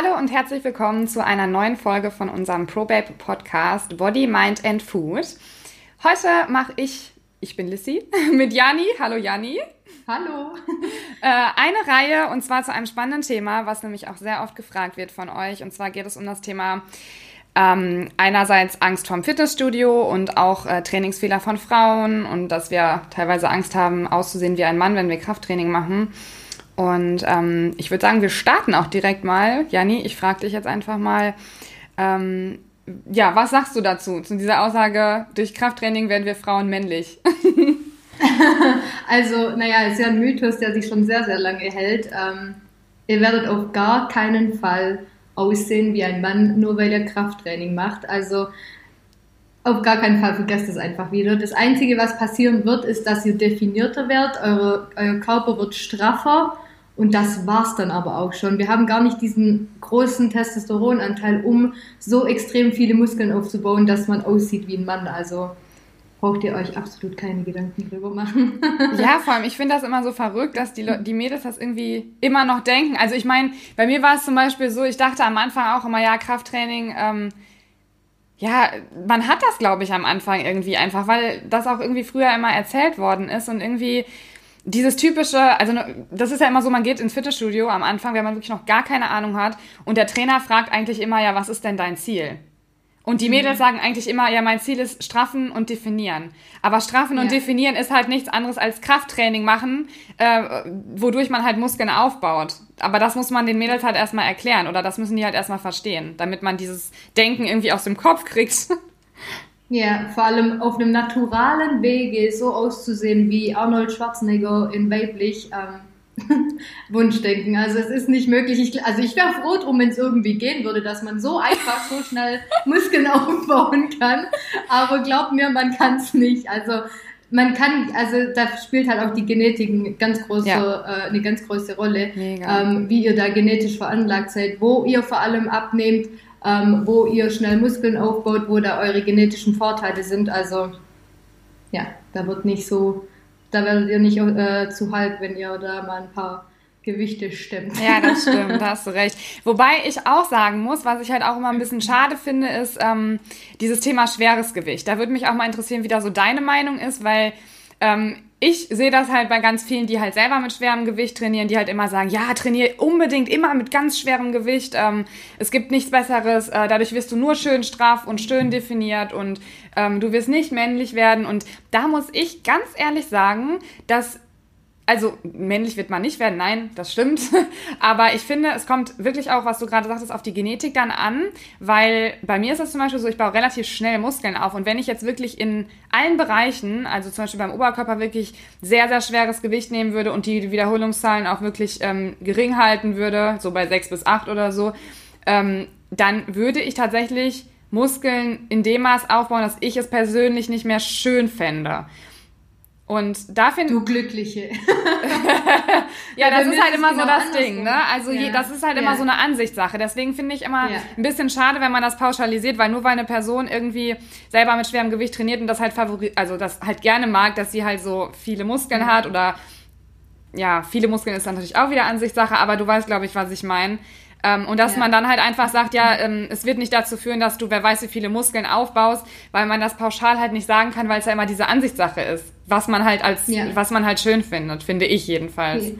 Hallo und herzlich willkommen zu einer neuen Folge von unserem ProBabe Podcast Body, Mind and Food. Heute mache ich, ich bin Lissy, mit Jani. Hallo Jani. Hallo. Äh, eine Reihe und zwar zu einem spannenden Thema, was nämlich auch sehr oft gefragt wird von euch. Und zwar geht es um das Thema ähm, einerseits Angst vorm Fitnessstudio und auch äh, Trainingsfehler von Frauen und dass wir teilweise Angst haben, auszusehen wie ein Mann, wenn wir Krafttraining machen. Und ähm, ich würde sagen, wir starten auch direkt mal. Janni, ich frage dich jetzt einfach mal, ähm, ja, was sagst du dazu, zu dieser Aussage, durch Krafttraining werden wir Frauen männlich? also, naja, es ist ja ein Mythos, der sich schon sehr, sehr lange hält. Ähm, ihr werdet auf gar keinen Fall aussehen wie ein Mann, nur weil ihr Krafttraining macht. Also, auf gar keinen Fall vergesst es einfach wieder. Das Einzige, was passieren wird, ist, dass ihr definierter werdet, eure, euer Körper wird straffer und das war's dann aber auch schon. Wir haben gar nicht diesen großen Testosteronanteil, um so extrem viele Muskeln aufzubauen, dass man aussieht wie ein Mann. Also braucht ihr euch absolut keine Gedanken drüber machen. ja, vor allem, ich finde das immer so verrückt, dass die, die Mädels das irgendwie immer noch denken. Also ich meine, bei mir war es zum Beispiel so, ich dachte am Anfang auch immer, ja, Krafttraining, ähm, ja, man hat das, glaube ich, am Anfang irgendwie einfach, weil das auch irgendwie früher immer erzählt worden ist und irgendwie dieses typische, also ne, das ist ja immer so, man geht ins Fitnessstudio am Anfang, wenn man wirklich noch gar keine Ahnung hat und der Trainer fragt eigentlich immer, ja, was ist denn dein Ziel? Und die Mädels mhm. sagen eigentlich immer, ja, mein Ziel ist straffen und definieren. Aber straffen ja. und definieren ist halt nichts anderes als Krafttraining machen, äh, wodurch man halt Muskeln aufbaut. Aber das muss man den Mädels halt erstmal erklären oder das müssen die halt erstmal verstehen, damit man dieses Denken irgendwie aus dem Kopf kriegt. Ja, vor allem auf einem naturalen Wege so auszusehen wie Arnold Schwarzenegger in weiblich ähm, Wunschdenken. Also es ist nicht möglich. Ich, also ich wäre froh drum, wenn es irgendwie gehen würde, dass man so einfach so schnell Muskeln aufbauen kann. Aber glaub mir, man kann es nicht. Also man kann, also da spielt halt auch die Genetik eine ganz große, ja. äh, eine ganz große Rolle, ähm, wie ihr da genetisch veranlagt seid, wo ihr vor allem abnehmt ähm, wo ihr schnell Muskeln aufbaut, wo da eure genetischen Vorteile sind. Also ja, da wird nicht so, da werdet ihr nicht äh, zu halb, wenn ihr da mal ein paar Gewichte stemmt. Ja, das stimmt, da hast du recht. Wobei ich auch sagen muss, was ich halt auch immer ein bisschen schade finde, ist ähm, dieses Thema schweres Gewicht. Da würde mich auch mal interessieren, wie da so deine Meinung ist, weil ähm, ich sehe das halt bei ganz vielen, die halt selber mit schwerem Gewicht trainieren, die halt immer sagen, ja, trainiere unbedingt immer mit ganz schwerem Gewicht. Ähm, es gibt nichts Besseres. Äh, dadurch wirst du nur schön straff und schön definiert und ähm, du wirst nicht männlich werden. Und da muss ich ganz ehrlich sagen, dass also männlich wird man nicht werden, nein, das stimmt. Aber ich finde, es kommt wirklich auch, was du gerade sagtest, auf die Genetik dann an, weil bei mir ist es zum Beispiel so, ich baue relativ schnell Muskeln auf und wenn ich jetzt wirklich in allen Bereichen, also zum Beispiel beim Oberkörper wirklich sehr, sehr schweres Gewicht nehmen würde und die Wiederholungszahlen auch wirklich ähm, gering halten würde, so bei sechs bis acht oder so, ähm, dann würde ich tatsächlich Muskeln in dem Maß aufbauen, dass ich es persönlich nicht mehr schön fände. Und da finde Du Glückliche. ja, das ist halt immer genau so das Ding, ne? Also ja. je, das ist halt ja. immer so eine Ansichtssache. Deswegen finde ich immer ja. ein bisschen schade, wenn man das pauschalisiert, weil nur weil eine Person irgendwie selber mit schwerem Gewicht trainiert und das halt favorit, also das halt gerne mag, dass sie halt so viele Muskeln hat oder ja, viele Muskeln ist dann natürlich auch wieder Ansichtssache, aber du weißt, glaube ich, was ich meine. Ähm, und dass ja. man dann halt einfach sagt, ja, ähm, es wird nicht dazu führen, dass du wer weiß wie viele Muskeln aufbaust, weil man das pauschal halt nicht sagen kann, weil es ja immer diese Ansichtssache ist, was man halt als, ja. was man halt schön findet, finde ich jedenfalls.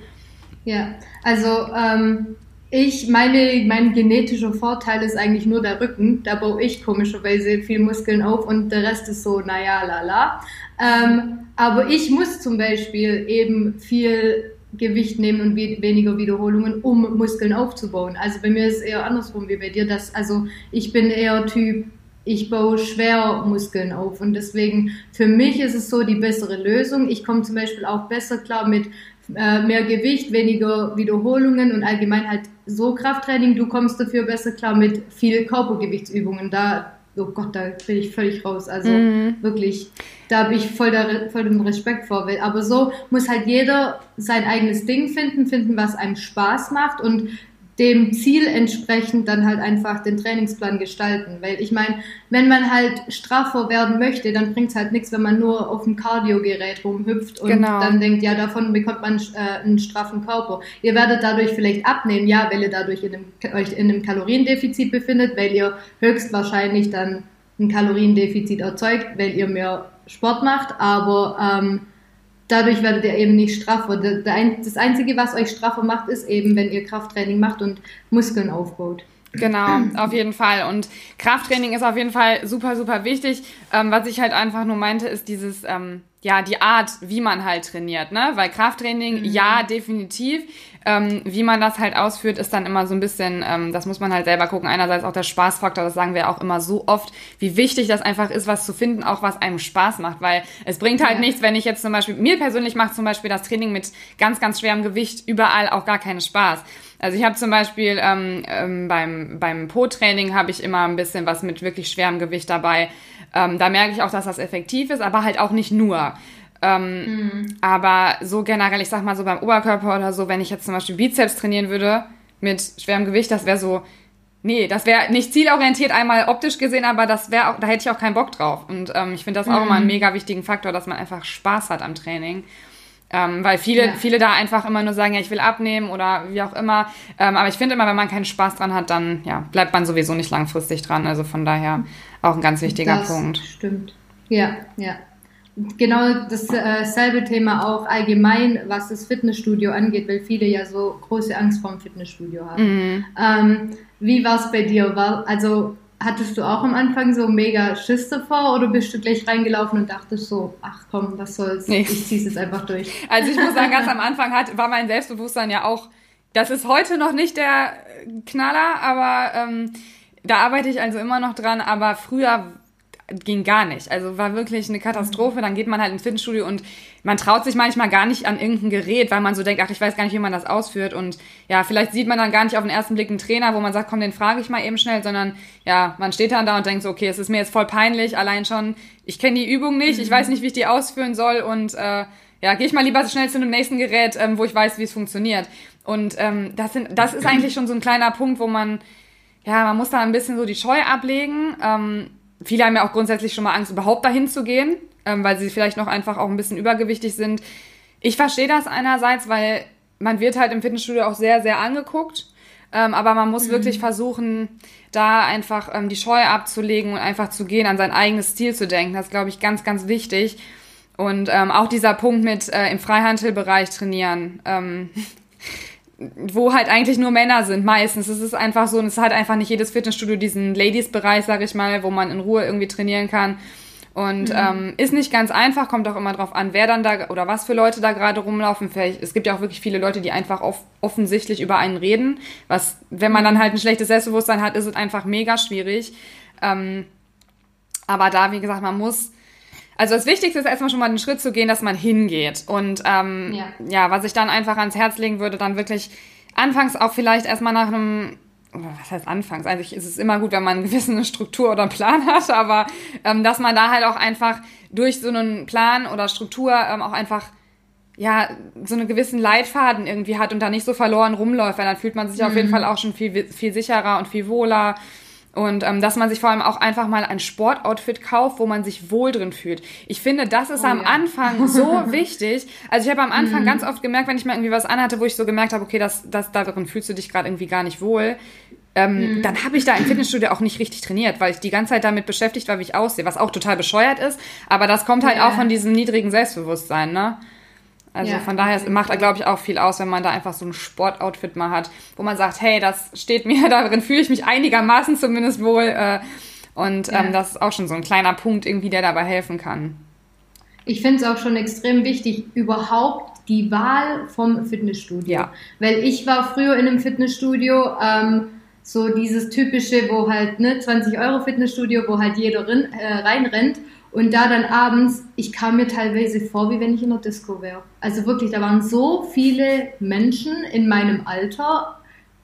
Ja, also ähm, ich, meine, mein genetischer Vorteil ist eigentlich nur der Rücken. Da baue ich komischerweise viel Muskeln auf und der Rest ist so, naja, lala. Ähm, aber ich muss zum Beispiel eben viel Gewicht nehmen und weniger Wiederholungen, um Muskeln aufzubauen. Also bei mir ist es eher andersrum wie bei dir. Dass, also ich bin eher Typ, ich baue schwer Muskeln auf und deswegen für mich ist es so die bessere Lösung. Ich komme zum Beispiel auch besser klar mit äh, mehr Gewicht, weniger Wiederholungen und allgemein halt so Krafttraining. Du kommst dafür besser klar mit viel Körpergewichtsübungen. Da oh Gott, da bin ich völlig raus. Also mhm. wirklich, da habe ich voll, der, voll den Respekt vor. Aber so muss halt jeder sein eigenes Ding finden, finden, was einem Spaß macht. Und dem Ziel entsprechend dann halt einfach den Trainingsplan gestalten. Weil ich meine, wenn man halt straffer werden möchte, dann bringt es halt nichts, wenn man nur auf dem Cardio-Gerät rumhüpft und genau. dann denkt, ja, davon bekommt man äh, einen straffen Körper. Ihr werdet dadurch vielleicht abnehmen, ja, weil ihr dadurch in einem, euch in einem Kaloriendefizit befindet, weil ihr höchstwahrscheinlich dann ein Kaloriendefizit erzeugt, weil ihr mehr Sport macht, aber ähm, dadurch werdet ihr eben nicht straffer. Das Einzige, was euch straffer macht, ist eben, wenn ihr Krafttraining macht und Muskeln aufbaut. Genau, auf jeden Fall. Und Krafttraining ist auf jeden Fall super, super wichtig. Ähm, was ich halt einfach nur meinte, ist dieses, ähm, ja, die Art, wie man halt trainiert, ne? Weil Krafttraining, mhm. ja, definitiv. Ähm, wie man das halt ausführt, ist dann immer so ein bisschen, ähm, das muss man halt selber gucken. Einerseits auch der Spaßfaktor, das sagen wir auch immer so oft, wie wichtig das einfach ist, was zu finden, auch was einem Spaß macht. Weil es bringt halt ja. nichts, wenn ich jetzt zum Beispiel, mir persönlich macht zum Beispiel das Training mit ganz, ganz schwerem Gewicht überall auch gar keinen Spaß. Also ich habe zum Beispiel ähm, ähm, beim, beim Po-Training habe ich immer ein bisschen was mit wirklich schwerem Gewicht dabei. Ähm, da merke ich auch, dass das effektiv ist, aber halt auch nicht nur. Ähm, mhm. Aber so generell, ich sag mal so beim Oberkörper oder so, wenn ich jetzt zum Beispiel Bizeps trainieren würde mit schwerem Gewicht, das wäre so, nee, das wäre nicht zielorientiert einmal optisch gesehen, aber das wäre auch, da hätte ich auch keinen Bock drauf. Und ähm, ich finde das auch mhm. immer einen mega wichtigen Faktor, dass man einfach Spaß hat am Training. Ähm, weil viele, ja. viele da einfach immer nur sagen, ja, ich will abnehmen oder wie auch immer. Ähm, aber ich finde immer, wenn man keinen Spaß dran hat, dann ja, bleibt man sowieso nicht langfristig dran. Also von daher auch ein ganz wichtiger das Punkt. Stimmt. Ja, ja. Genau dasselbe äh, Thema auch allgemein, was das Fitnessstudio angeht, weil viele ja so große Angst vor dem Fitnessstudio haben. Mhm. Ähm, wie war es bei dir? War, also Hattest du auch am Anfang so mega Schiss davor oder bist du gleich reingelaufen und dachtest so, ach komm, was soll's, nee. ich zieh's jetzt einfach durch? Also ich muss sagen, ganz am Anfang hat, war mein Selbstbewusstsein ja auch, das ist heute noch nicht der Knaller, aber ähm, da arbeite ich also immer noch dran, aber früher ging gar nicht. Also war wirklich eine Katastrophe. Dann geht man halt ins Fitnessstudio und man traut sich manchmal gar nicht an irgendein Gerät, weil man so denkt, ach, ich weiß gar nicht, wie man das ausführt. Und ja, vielleicht sieht man dann gar nicht auf den ersten Blick einen Trainer, wo man sagt, komm, den frage ich mal eben schnell, sondern ja, man steht dann da und denkt so, okay, es ist mir jetzt voll peinlich, allein schon, ich kenne die Übung nicht, ich weiß nicht, wie ich die ausführen soll und äh, ja, gehe ich mal lieber so schnell zu einem nächsten Gerät, ähm, wo ich weiß, wie es funktioniert. Und ähm, das, sind, das ist eigentlich schon so ein kleiner Punkt, wo man, ja, man muss da ein bisschen so die Scheu ablegen. Ähm, viele haben ja auch grundsätzlich schon mal Angst, überhaupt dahin zu gehen, ähm, weil sie vielleicht noch einfach auch ein bisschen übergewichtig sind. Ich verstehe das einerseits, weil man wird halt im Fitnessstudio auch sehr, sehr angeguckt. Ähm, aber man muss mhm. wirklich versuchen, da einfach ähm, die Scheu abzulegen und einfach zu gehen, an sein eigenes Ziel zu denken. Das ist, glaube ich, ganz, ganz wichtig. Und ähm, auch dieser Punkt mit äh, im Freihandelbereich trainieren. Ähm, wo halt eigentlich nur Männer sind, meistens. Es ist einfach so, und es hat einfach nicht jedes Fitnessstudio diesen Ladies-Bereich, sag ich mal, wo man in Ruhe irgendwie trainieren kann. Und mhm. ähm, ist nicht ganz einfach, kommt auch immer drauf an, wer dann da oder was für Leute da gerade rumlaufen. Vielleicht, es gibt ja auch wirklich viele Leute, die einfach off offensichtlich über einen reden. Was, wenn man dann halt ein schlechtes Selbstbewusstsein hat, ist es einfach mega schwierig. Ähm, aber da, wie gesagt, man muss also das Wichtigste ist erstmal schon mal den Schritt zu gehen, dass man hingeht. Und ähm, ja. ja, was ich dann einfach ans Herz legen würde, dann wirklich anfangs auch vielleicht erstmal nach einem was heißt anfangs? Eigentlich ist es immer gut, wenn man eine gewisse Struktur oder einen Plan hat, aber ähm, dass man da halt auch einfach durch so einen Plan oder Struktur ähm, auch einfach ja so einen gewissen Leitfaden irgendwie hat und da nicht so verloren rumläuft, weil dann fühlt man sich mhm. auf jeden mhm. Fall auch schon viel viel sicherer und viel wohler und ähm, dass man sich vor allem auch einfach mal ein Sportoutfit kauft, wo man sich wohl drin fühlt. Ich finde, das ist oh, am ja. Anfang so wichtig. Also ich habe am Anfang mhm. ganz oft gemerkt, wenn ich mal irgendwie was anhatte, wo ich so gemerkt habe, okay, das, das darin fühlst du dich gerade irgendwie gar nicht wohl. Ähm, mhm. Dann habe ich da im Fitnessstudio auch nicht richtig trainiert, weil ich die ganze Zeit damit beschäftigt war, wie ich aussehe, was auch total bescheuert ist. Aber das kommt halt ja. auch von diesem niedrigen Selbstbewusstsein, ne? Also ja, von daher macht er, glaube ich, auch viel aus, wenn man da einfach so ein Sportoutfit mal hat, wo man sagt, hey, das steht mir, darin fühle ich mich einigermaßen zumindest wohl. Äh, und ja. ähm, das ist auch schon so ein kleiner Punkt irgendwie, der dabei helfen kann. Ich finde es auch schon extrem wichtig, überhaupt die Wahl vom Fitnessstudio. Ja. Weil ich war früher in einem Fitnessstudio, ähm, so dieses typische, wo halt, ne, 20 Euro Fitnessstudio, wo halt jeder rin, äh, reinrennt. Und da dann abends, ich kam mir teilweise vor, wie wenn ich in der Disco wäre. Also wirklich, da waren so viele Menschen in meinem Alter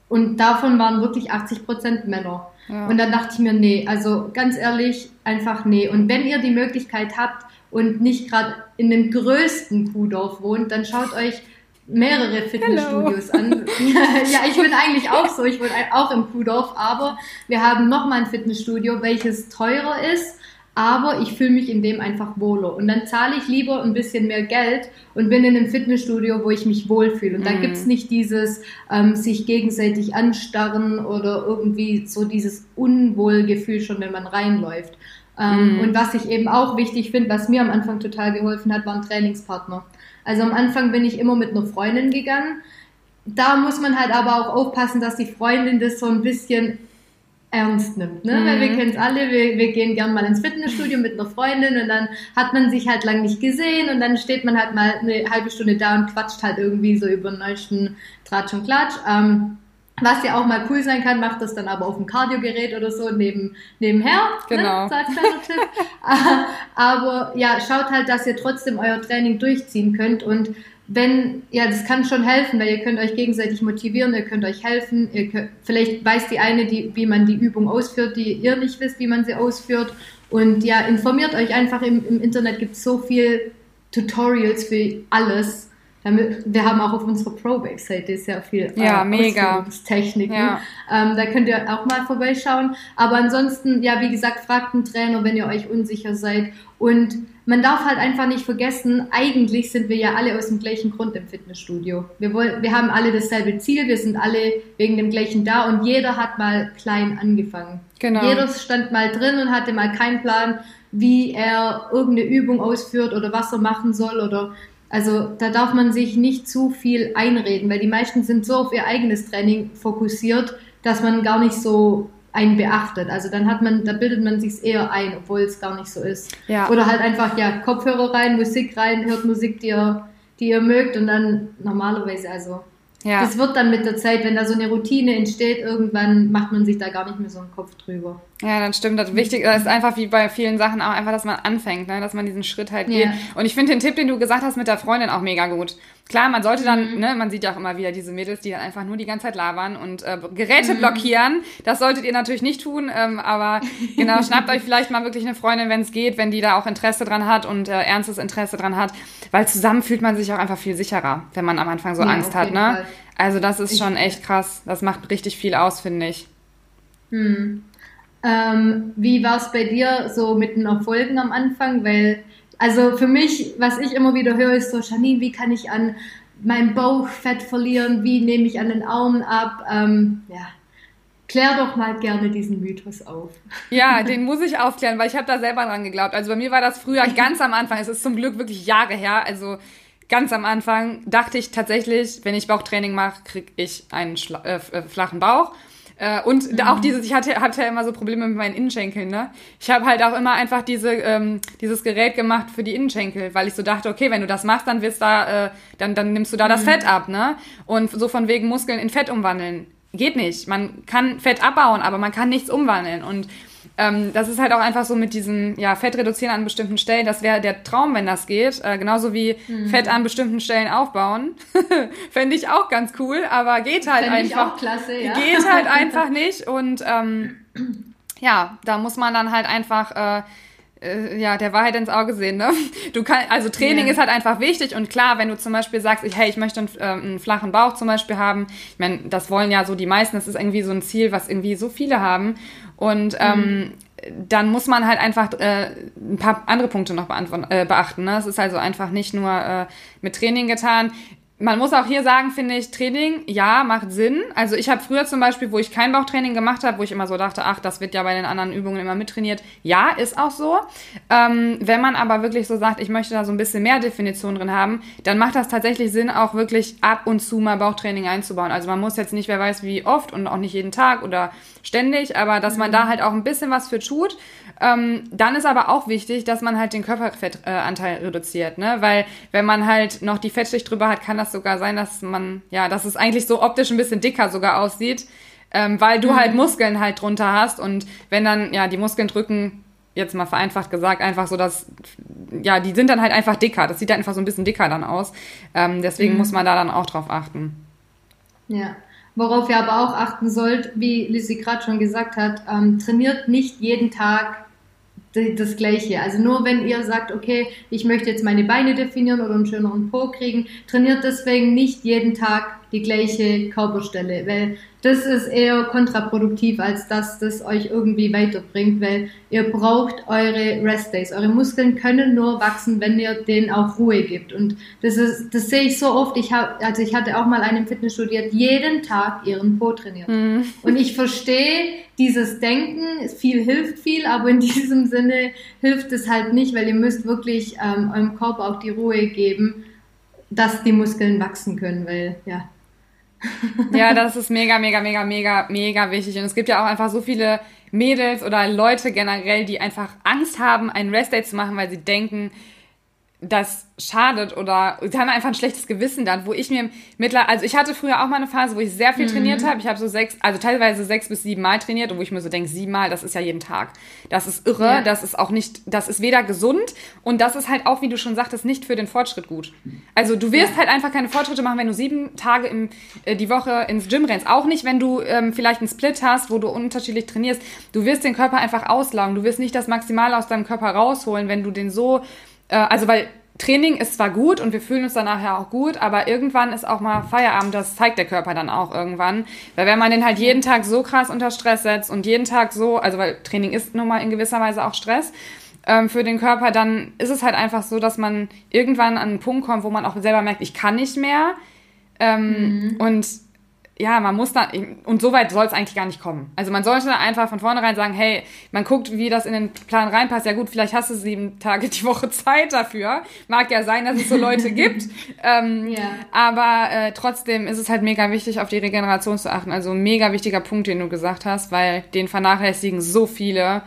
und davon waren wirklich 80 Prozent Männer. Ja. Und dann dachte ich mir, nee, also ganz ehrlich, einfach nee. Und wenn ihr die Möglichkeit habt und nicht gerade in dem größten Kuhdorf wohnt, dann schaut euch mehrere Fitnessstudios Hello. an. ja, ich bin eigentlich auch so. Ich wohne auch im Kuhdorf, aber wir haben nochmal ein Fitnessstudio, welches teurer ist aber ich fühle mich in dem einfach wohler. Und dann zahle ich lieber ein bisschen mehr Geld und bin in einem Fitnessstudio, wo ich mich wohlfühle. Und mm. da gibt's nicht dieses ähm, sich gegenseitig anstarren oder irgendwie so dieses Unwohlgefühl schon, wenn man reinläuft. Ähm, mm. Und was ich eben auch wichtig finde, was mir am Anfang total geholfen hat, waren Trainingspartner. Also am Anfang bin ich immer mit einer Freundin gegangen. Da muss man halt aber auch aufpassen, dass die Freundin das so ein bisschen ernst nimmt. Ne? Mhm. Weil wir mhm. kennen es alle, wir, wir gehen gern mal ins Fitnessstudio mit einer Freundin und dann hat man sich halt lang nicht gesehen und dann steht man halt mal eine halbe Stunde da und quatscht halt irgendwie so über den neuesten Tratsch und Klatsch. Ähm, was ja auch mal cool sein kann, macht das dann aber auf dem Kardiogerät oder so neben, nebenher. Ne? Genau. Ne? So als Tipp. aber ja, schaut halt, dass ihr trotzdem euer Training durchziehen könnt und wenn, ja, das kann schon helfen, weil ihr könnt euch gegenseitig motivieren, ihr könnt euch helfen, könnt, vielleicht weiß die eine, die, wie man die Übung ausführt, die ihr nicht wisst, wie man sie ausführt. Und ja, informiert euch einfach, im, im Internet gibt es so viel Tutorials für alles. Wir haben auch auf unserer Pro-Webseite sehr viel ja, äh, mega. Techniken. Ja. Ähm, da könnt ihr auch mal vorbeischauen. Aber ansonsten, ja, wie gesagt, fragt einen Trainer, wenn ihr euch unsicher seid. Und man darf halt einfach nicht vergessen, eigentlich sind wir ja alle aus dem gleichen Grund im Fitnessstudio. Wir, wollen, wir haben alle dasselbe Ziel, wir sind alle wegen dem gleichen da und jeder hat mal klein angefangen. Genau. Jeder stand mal drin und hatte mal keinen Plan, wie er irgendeine Übung ausführt oder was er machen soll oder also da darf man sich nicht zu viel einreden, weil die meisten sind so auf ihr eigenes Training fokussiert, dass man gar nicht so einen beachtet. Also dann hat man, da bildet man sich eher ein, obwohl es gar nicht so ist. Ja. Oder halt einfach, ja, Kopfhörer rein, Musik rein, hört Musik, die ihr, die ihr mögt und dann normalerweise, also ja. Das wird dann mit der Zeit, wenn da so eine Routine entsteht, irgendwann macht man sich da gar nicht mehr so einen Kopf drüber. Ja, dann stimmt. Das Wichtige ist einfach wie bei vielen Sachen auch einfach, dass man anfängt, ne? dass man diesen Schritt halt geht. Ja. Und ich finde den Tipp, den du gesagt hast mit der Freundin auch mega gut. Klar, man sollte dann, mhm. ne, man sieht ja auch immer wieder diese Mädels, die dann einfach nur die ganze Zeit labern und äh, Geräte mhm. blockieren. Das solltet ihr natürlich nicht tun, ähm, aber genau, schnappt euch vielleicht mal wirklich eine Freundin, wenn es geht, wenn die da auch Interesse dran hat und äh, ernstes Interesse dran hat, weil zusammen fühlt man sich auch einfach viel sicherer, wenn man am Anfang so ja, Angst hat, ne? Fall. Also das ist schon echt krass. Das macht richtig viel aus, finde ich. Hm. Ähm, wie war es bei dir so mit den Erfolgen am Anfang? Weil, also für mich, was ich immer wieder höre, ist so, Janine, wie kann ich an meinem Bauchfett verlieren? Wie nehme ich an den Armen ab? Ähm, ja, Klär doch mal gerne diesen Mythos auf. Ja, den muss ich aufklären, weil ich habe da selber dran geglaubt. Also bei mir war das früher ganz am Anfang. Es ist zum Glück wirklich Jahre her. Also ganz am Anfang dachte ich tatsächlich, wenn ich Bauchtraining mache, kriege ich einen Schla äh, äh, flachen Bauch. Äh, und mhm. auch dieses, ich hatte, hatte ja immer so Probleme mit meinen Innenschenkeln, ne? Ich habe halt auch immer einfach diese, ähm, dieses Gerät gemacht für die Innenschenkel, weil ich so dachte, okay, wenn du das machst, dann wirst da, äh, dann, dann nimmst du da das mhm. Fett ab, ne? Und so von wegen Muskeln in Fett umwandeln. Geht nicht. Man kann Fett abbauen, aber man kann nichts umwandeln. Und ähm, das ist halt auch einfach so mit diesem ja, Fett reduzieren an bestimmten Stellen. Das wäre der Traum, wenn das geht. Äh, genauso wie mhm. Fett an bestimmten Stellen aufbauen. Fände ich auch ganz cool, aber geht halt Fänd einfach. Ich auch klasse, ja. Geht halt einfach nicht. Und ähm, ja, da muss man dann halt einfach. Äh, äh, ja, der Wahrheit ins Auge sehen, ne? Du kannst, also Training yeah. ist halt einfach wichtig und klar, wenn du zum Beispiel sagst, ich, hey, ich möchte einen, äh, einen flachen Bauch zum Beispiel haben, ich meine, das wollen ja so die meisten, das ist irgendwie so ein Ziel, was irgendwie so viele haben und ähm, mhm. dann muss man halt einfach äh, ein paar andere Punkte noch äh, beachten. Ne? Es ist also einfach nicht nur äh, mit Training getan man muss auch hier sagen, finde ich, Training, ja, macht Sinn. Also ich habe früher zum Beispiel, wo ich kein Bauchtraining gemacht habe, wo ich immer so dachte, ach, das wird ja bei den anderen Übungen immer mittrainiert. Ja, ist auch so. Ähm, wenn man aber wirklich so sagt, ich möchte da so ein bisschen mehr Definition drin haben, dann macht das tatsächlich Sinn, auch wirklich ab und zu mal Bauchtraining einzubauen. Also man muss jetzt nicht, wer weiß wie oft und auch nicht jeden Tag oder ständig, aber dass man da mhm. halt auch ein bisschen was für tut ähm, dann ist aber auch wichtig, dass man halt den Körperfettanteil äh, reduziert, ne? Weil wenn man halt noch die Fettschicht drüber hat, kann das sogar sein, dass man, ja, dass es eigentlich so optisch ein bisschen dicker sogar aussieht, ähm, weil du halt mhm. halt Muskeln halt drunter hast und wenn dann, ja, die Muskeln drücken, jetzt mal vereinfacht gesagt, einfach so, dass, ja, die sind dann halt einfach dicker. Das sieht dann einfach so ein bisschen dicker dann aus. Ähm, deswegen mhm. muss man da dann auch drauf achten. Ja. Worauf ihr aber auch achten sollt, wie Lissy gerade schon gesagt hat, ähm, trainiert nicht jeden Tag das Gleiche. Also nur wenn ihr sagt, okay, ich möchte jetzt meine Beine definieren oder einen schöneren Po kriegen, trainiert deswegen nicht jeden Tag die gleiche Körperstelle, weil das ist eher kontraproduktiv, als dass das euch irgendwie weiterbringt, weil ihr braucht eure Rest Days. Eure Muskeln können nur wachsen, wenn ihr denen auch Ruhe gibt. Und das ist, das sehe ich so oft. Ich habe, also ich hatte auch mal einen Fitnessstudio, die jeden Tag ihren Po trainiert. Mhm. Und ich verstehe dieses Denken, viel hilft viel, aber in diesem Sinne hilft es halt nicht, weil ihr müsst wirklich ähm, eurem Körper auch die Ruhe geben, dass die Muskeln wachsen können, weil ja, ja, das ist mega, mega, mega, mega, mega wichtig. Und es gibt ja auch einfach so viele Mädels oder Leute generell, die einfach Angst haben, einen Restday zu machen, weil sie denken, das schadet oder sie haben einfach ein schlechtes Gewissen dann, wo ich mir mittlerweile, also ich hatte früher auch mal eine Phase, wo ich sehr viel mhm. trainiert habe. Ich habe so sechs, also teilweise sechs bis sieben Mal trainiert und wo ich mir so denke, sieben Mal, das ist ja jeden Tag. Das ist irre, ja. das ist auch nicht, das ist weder gesund und das ist halt auch, wie du schon sagtest, nicht für den Fortschritt gut. Also du wirst ja. halt einfach keine Fortschritte machen, wenn du sieben Tage im, äh, die Woche ins Gym rennst. Auch nicht, wenn du ähm, vielleicht einen Split hast, wo du unterschiedlich trainierst. Du wirst den Körper einfach auslaugen. Du wirst nicht das Maximale aus deinem Körper rausholen, wenn du den so äh, also weil Training ist zwar gut und wir fühlen uns danach ja auch gut, aber irgendwann ist auch mal Feierabend, das zeigt der Körper dann auch irgendwann. Weil wenn man den halt jeden Tag so krass unter Stress setzt und jeden Tag so, also weil Training ist nun mal in gewisser Weise auch Stress ähm, für den Körper, dann ist es halt einfach so, dass man irgendwann an einen Punkt kommt, wo man auch selber merkt, ich kann nicht mehr. Ähm, mhm. Und ja, man muss da, und so weit soll es eigentlich gar nicht kommen. Also man sollte einfach von vornherein sagen, hey, man guckt, wie das in den Plan reinpasst. Ja gut, vielleicht hast du sieben Tage die Woche Zeit dafür. Mag ja sein, dass es so Leute gibt. Ähm, ja. Aber äh, trotzdem ist es halt mega wichtig, auf die Regeneration zu achten. Also mega wichtiger Punkt, den du gesagt hast, weil den vernachlässigen so viele.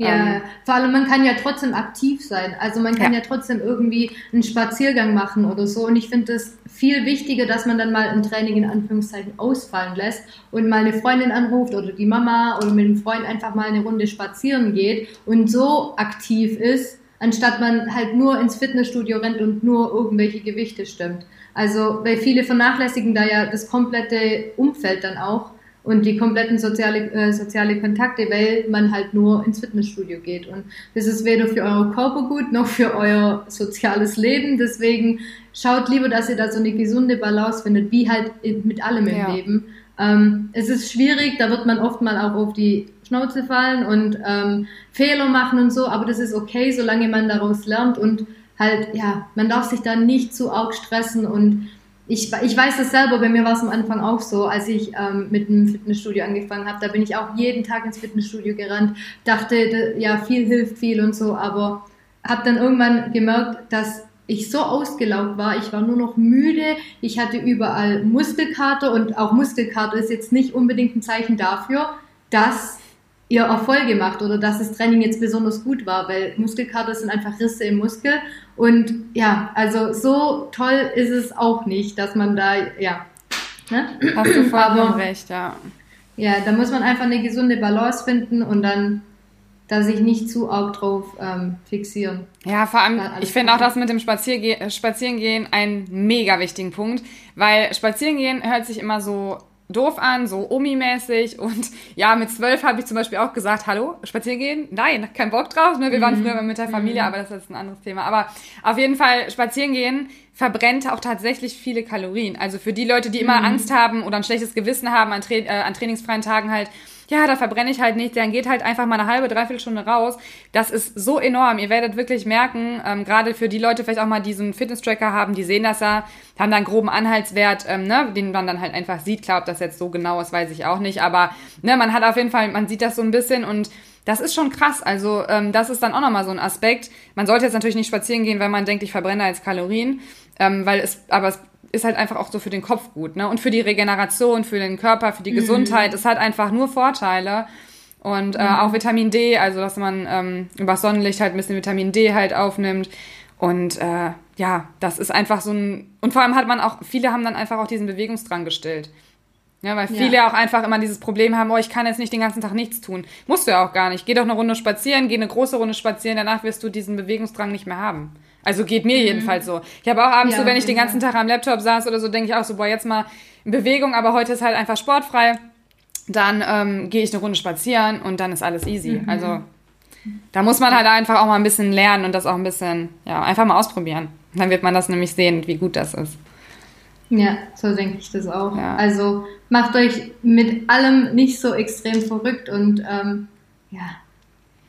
Ja, ähm, vor allem man kann ja trotzdem aktiv sein. Also man kann ja, ja trotzdem irgendwie einen Spaziergang machen oder so. Und ich finde das viel wichtiger, dass man dann mal ein Training in Anführungszeichen ausfallen lässt und mal eine Freundin anruft oder die Mama oder mit einem Freund einfach mal eine Runde spazieren geht und so aktiv ist, anstatt man halt nur ins Fitnessstudio rennt und nur irgendwelche Gewichte stimmt. Also, weil viele vernachlässigen da ja das komplette Umfeld dann auch und die kompletten soziale, äh, soziale Kontakte, weil man halt nur ins Fitnessstudio geht. Und das ist weder für euer Körper gut noch für euer soziales Leben. Deswegen schaut lieber, dass ihr da so eine gesunde Balance findet, wie halt mit allem im ja. Leben. Ähm, es ist schwierig, da wird man oft mal auch auf die Schnauze fallen und ähm, Fehler machen und so, aber das ist okay, solange man daraus lernt und halt, ja, man darf sich da nicht zu arg stressen und ich, ich weiß das selber, bei mir war es am Anfang auch so, als ich ähm, mit einem Fitnessstudio angefangen habe. Da bin ich auch jeden Tag ins Fitnessstudio gerannt, dachte, ja, viel hilft viel und so, aber habe dann irgendwann gemerkt, dass ich so ausgelaugt war, ich war nur noch müde, ich hatte überall Muskelkater und auch Muskelkater ist jetzt nicht unbedingt ein Zeichen dafür, dass ihr Erfolge macht oder dass das Training jetzt besonders gut war, weil Muskelkater sind einfach Risse im Muskel und ja, also so toll ist es auch nicht, dass man da, ja. Ne? Hast du vollkommen recht, ja. Ja, da muss man einfach eine gesunde Balance finden und dann da sich nicht zu arg drauf ähm, fixieren. Ja, vor allem, ich finde auch das mit dem Spazierge Spazierengehen einen mega wichtigen Punkt, weil Spazierengehen hört sich immer so doof an, so Omi-mäßig. Und ja, mit zwölf habe ich zum Beispiel auch gesagt, hallo, spazieren gehen? Nein, kein Bock drauf. Ne? Wir waren mhm. früher mit der Familie, mhm. aber das ist ein anderes Thema. Aber auf jeden Fall, spazieren gehen verbrennt auch tatsächlich viele Kalorien. Also für die Leute, die immer mhm. Angst haben oder ein schlechtes Gewissen haben an, Tra äh, an trainingsfreien Tagen halt, ja, da verbrenne ich halt nichts, dann geht halt einfach mal eine halbe, dreiviertel Stunde raus. Das ist so enorm. Ihr werdet wirklich merken, ähm, gerade für die Leute vielleicht auch mal diesen Fitness-Tracker haben, die sehen das ja, haben da einen groben Anhaltswert, ähm, ne, den man dann halt einfach sieht. Klar, ob das jetzt so genau ist, weiß ich auch nicht. Aber ne, man hat auf jeden Fall, man sieht das so ein bisschen und das ist schon krass. Also ähm, das ist dann auch nochmal so ein Aspekt. Man sollte jetzt natürlich nicht spazieren gehen, wenn man denkt, ich verbrenne jetzt Kalorien, ähm, weil es, aber es ist halt einfach auch so für den Kopf gut, ne? Und für die Regeneration, für den Körper, für die mhm. Gesundheit. Es hat einfach nur Vorteile. Und äh, mhm. auch Vitamin D, also dass man ähm, über Sonnenlicht halt ein bisschen Vitamin D halt aufnimmt. Und äh, ja, das ist einfach so ein. Und vor allem hat man auch, viele haben dann einfach auch diesen Bewegungsdrang gestillt. Ja, weil viele ja. auch einfach immer dieses Problem haben, oh, ich kann jetzt nicht den ganzen Tag nichts tun. Musst du ja auch gar nicht. Geh doch eine Runde spazieren, geh eine große Runde spazieren, danach wirst du diesen Bewegungsdrang nicht mehr haben. Also geht mir mhm. jedenfalls so. Ich habe auch abends ja, so, wenn ich den ganzen Tag am Laptop saß oder so, denke ich auch so, boah, jetzt mal in Bewegung, aber heute ist halt einfach sportfrei. Dann ähm, gehe ich eine Runde spazieren und dann ist alles easy. Mhm. Also da muss man halt einfach auch mal ein bisschen lernen und das auch ein bisschen, ja, einfach mal ausprobieren. Dann wird man das nämlich sehen, wie gut das ist. Ja, so denke ich das auch. Ja. Also macht euch mit allem nicht so extrem verrückt und ähm, ja,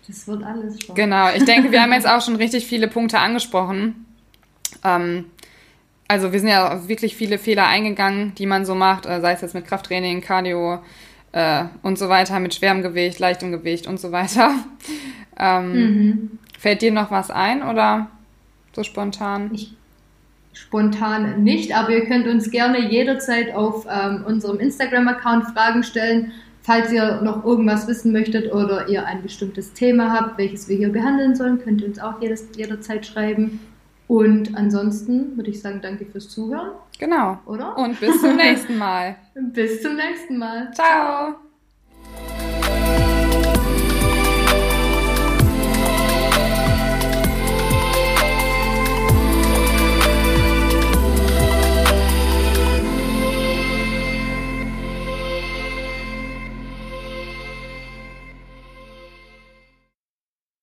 das wird alles schon. Genau, ich denke, wir haben jetzt auch schon richtig viele Punkte angesprochen. Ähm, also wir sind ja wirklich viele Fehler eingegangen, die man so macht, äh, sei es jetzt mit Krafttraining, Cardio äh, und so weiter, mit schwerem Gewicht, leichtem Gewicht und so weiter. Ähm, mhm. Fällt dir noch was ein oder so spontan? Ich spontan nicht, aber ihr könnt uns gerne jederzeit auf ähm, unserem Instagram-Account Fragen stellen, falls ihr noch irgendwas wissen möchtet oder ihr ein bestimmtes Thema habt, welches wir hier behandeln sollen, könnt ihr uns auch jedes, jederzeit schreiben. Und ansonsten würde ich sagen, danke fürs Zuhören. Genau. Oder? Und bis zum nächsten Mal. bis zum nächsten Mal. Ciao. Ciao.